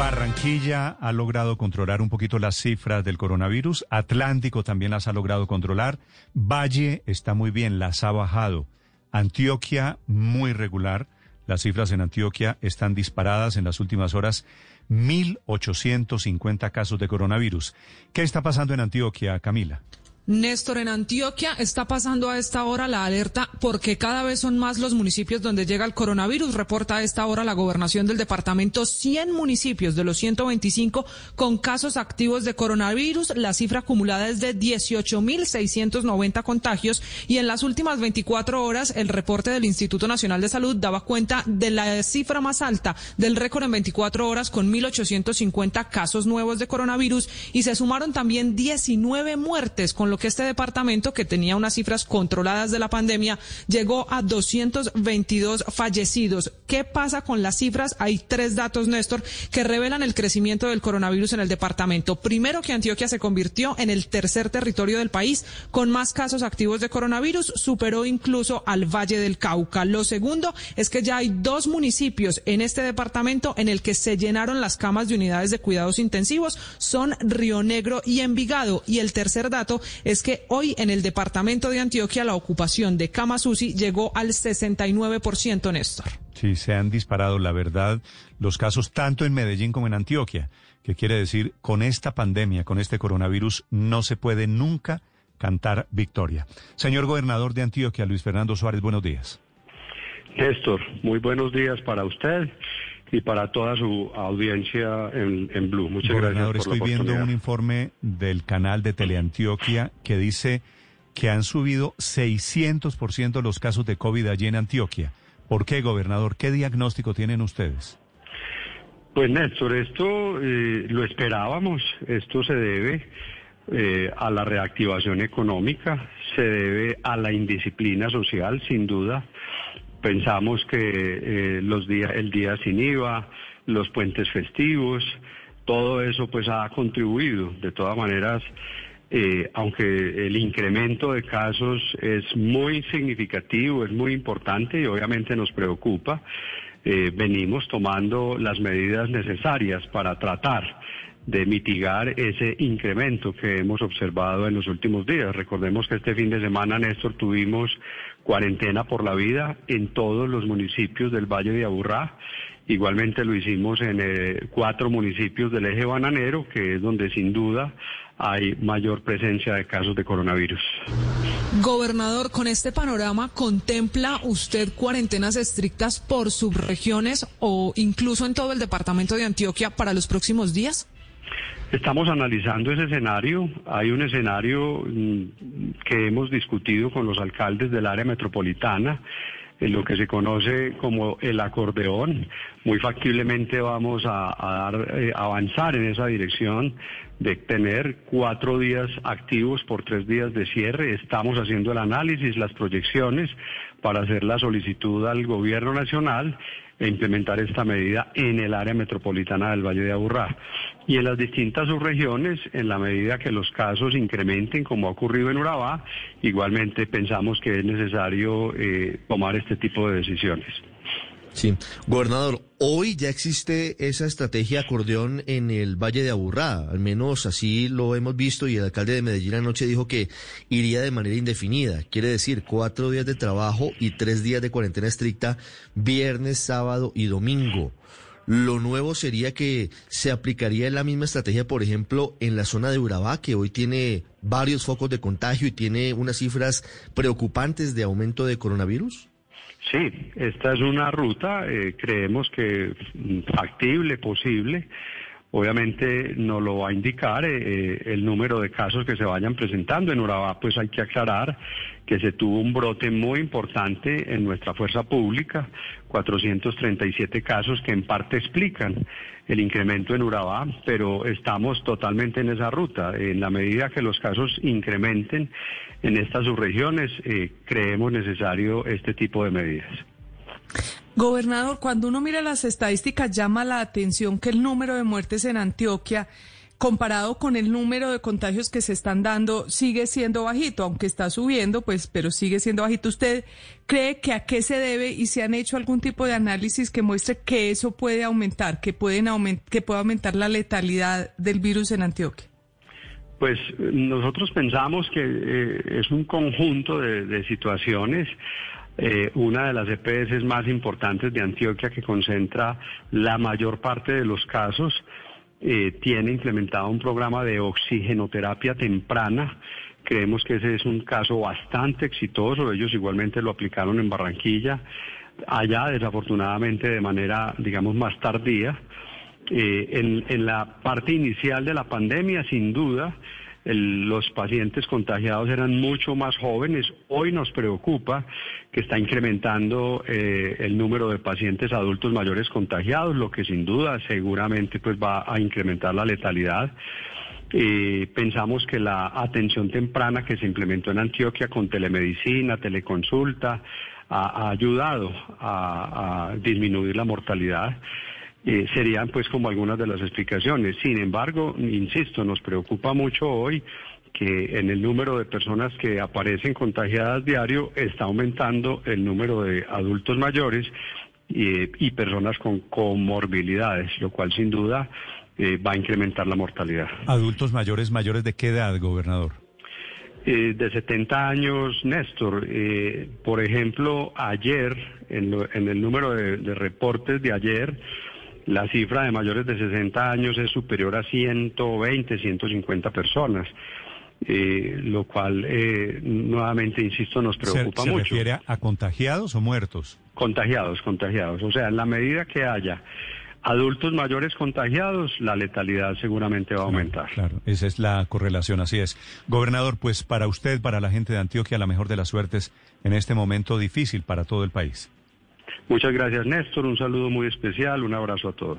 Barranquilla ha logrado controlar un poquito las cifras del coronavirus. Atlántico también las ha logrado controlar. Valle está muy bien, las ha bajado. Antioquia muy regular. Las cifras en Antioquia están disparadas en las últimas horas. 1.850 casos de coronavirus. ¿Qué está pasando en Antioquia, Camila? Néstor, en Antioquia está pasando a esta hora la alerta porque cada vez son más los municipios donde llega el coronavirus. Reporta a esta hora la gobernación del departamento 100 municipios de los 125 con casos activos de coronavirus. La cifra acumulada es de 18.690 contagios y en las últimas 24 horas el reporte del Instituto Nacional de Salud daba cuenta de la cifra más alta del récord en 24 horas con 1.850 casos nuevos de coronavirus y se sumaron también 19 muertes con lo que este departamento, que tenía unas cifras controladas de la pandemia, llegó a 222 fallecidos. ¿Qué pasa con las cifras? Hay tres datos, Néstor, que revelan el crecimiento del coronavirus en el departamento. Primero, que Antioquia se convirtió en el tercer territorio del país con más casos activos de coronavirus, superó incluso al Valle del Cauca. Lo segundo es que ya hay dos municipios en este departamento en el que se llenaron las camas de unidades de cuidados intensivos, son Río Negro y Envigado. Y el tercer dato es que hoy en el departamento de Antioquia la ocupación de camas llegó al 69%, Néstor. Sí, se han disparado, la verdad, los casos tanto en Medellín como en Antioquia, que quiere decir, con esta pandemia, con este coronavirus, no se puede nunca cantar victoria. Señor gobernador de Antioquia, Luis Fernando Suárez, buenos días. Néstor, muy buenos días para usted y para toda su audiencia en, en Blue. Muchas Gobernador, gracias. Por estoy la viendo un informe del canal de Teleantioquia que dice que han subido 600% los casos de COVID allí en Antioquia. ¿Por qué, gobernador? ¿Qué diagnóstico tienen ustedes? Pues Néstor, esto eh, lo esperábamos, esto se debe eh, a la reactivación económica, se debe a la indisciplina social, sin duda. Pensamos que eh, los días, el día sin IVA, los puentes festivos, todo eso pues ha contribuido. De todas maneras, eh, aunque el incremento de casos es muy significativo, es muy importante y obviamente nos preocupa, eh, venimos tomando las medidas necesarias para tratar de mitigar ese incremento que hemos observado en los últimos días. Recordemos que este fin de semana, Néstor, tuvimos cuarentena por la vida en todos los municipios del Valle de Aburrá. Igualmente lo hicimos en eh, cuatro municipios del eje bananero, que es donde sin duda hay mayor presencia de casos de coronavirus. Gobernador, con este panorama, ¿contempla usted cuarentenas estrictas por subregiones o incluso en todo el departamento de Antioquia para los próximos días? Estamos analizando ese escenario. Hay un escenario mm, que hemos discutido con los alcaldes del área metropolitana, en lo que se conoce como el acordeón. Muy factiblemente vamos a, dar, eh, avanzar en esa dirección de tener cuatro días activos por tres días de cierre. Estamos haciendo el análisis, las proyecciones para hacer la solicitud al gobierno nacional e implementar esta medida en el área metropolitana del Valle de Aburrá. Y en las distintas subregiones, en la medida que los casos incrementen, como ha ocurrido en Urabá, igualmente pensamos que es necesario eh, tomar este tipo de decisiones. Sí, gobernador, hoy ya existe esa estrategia acordeón en el Valle de Aburrá, al menos así lo hemos visto y el alcalde de Medellín anoche dijo que iría de manera indefinida, quiere decir cuatro días de trabajo y tres días de cuarentena estricta, viernes, sábado y domingo. Lo nuevo sería que se aplicaría la misma estrategia, por ejemplo, en la zona de Urabá, que hoy tiene varios focos de contagio y tiene unas cifras preocupantes de aumento de coronavirus. Sí, esta es una ruta, eh, creemos que mm, factible, posible, obviamente nos lo va a indicar eh, eh, el número de casos que se vayan presentando. En Urabá, pues hay que aclarar que se tuvo un brote muy importante en nuestra fuerza pública, 437 casos que en parte explican el incremento en Urabá, pero estamos totalmente en esa ruta. En la medida que los casos incrementen en estas subregiones, eh, creemos necesario este tipo de medidas. Gobernador, cuando uno mira las estadísticas llama la atención que el número de muertes en Antioquia comparado con el número de contagios que se están dando, sigue siendo bajito, aunque está subiendo, pues, pero sigue siendo bajito. ¿Usted cree que a qué se debe y se han hecho algún tipo de análisis que muestre que eso puede aumentar, que pueden que puede aumentar la letalidad del virus en Antioquia? Pues nosotros pensamos que eh, es un conjunto de, situaciones. Eh, una de las EPS más importantes de Antioquia que concentra la mayor parte de los casos eh, tiene implementado un programa de oxigenoterapia temprana. Creemos que ese es un caso bastante exitoso. Ellos igualmente lo aplicaron en Barranquilla, allá desafortunadamente de manera, digamos, más tardía. Eh, en, en la parte inicial de la pandemia, sin duda, los pacientes contagiados eran mucho más jóvenes. Hoy nos preocupa que está incrementando eh, el número de pacientes adultos mayores contagiados, lo que sin duda seguramente pues va a incrementar la letalidad. Pensamos que la atención temprana que se implementó en Antioquia con telemedicina, teleconsulta, ha, ayudado a disminuir la mortalidad. Eh, serían pues como algunas de las explicaciones. Sin embargo, insisto, nos preocupa mucho hoy que en el número de personas que aparecen contagiadas diario está aumentando el número de adultos mayores y, personas con comorbilidades, lo cual sin duda eh, va a incrementar la mortalidad. ¿Adultos mayores mayores de qué edad, gobernador? Eh, de 70 años, Néstor. por ejemplo, ayer, en, el número de reportes de ayer, la cifra de mayores de 60 años es superior a 120, 150 personas. Eh, lo cual, eh, nuevamente, insisto, nos preocupa mucho. ¿Se refiere a contagiados o muertos? Contagiados, contagiados. O sea, en la medida que haya adultos mayores contagiados, la letalidad seguramente va a aumentar. Claro, esa es la correlación, así es. Gobernador, pues para usted, para la gente de Antioquia, la mejor de las suertes en este momento difícil para todo el país. Muchas gracias, Néstor. Un saludo muy especial. Un abrazo a todos.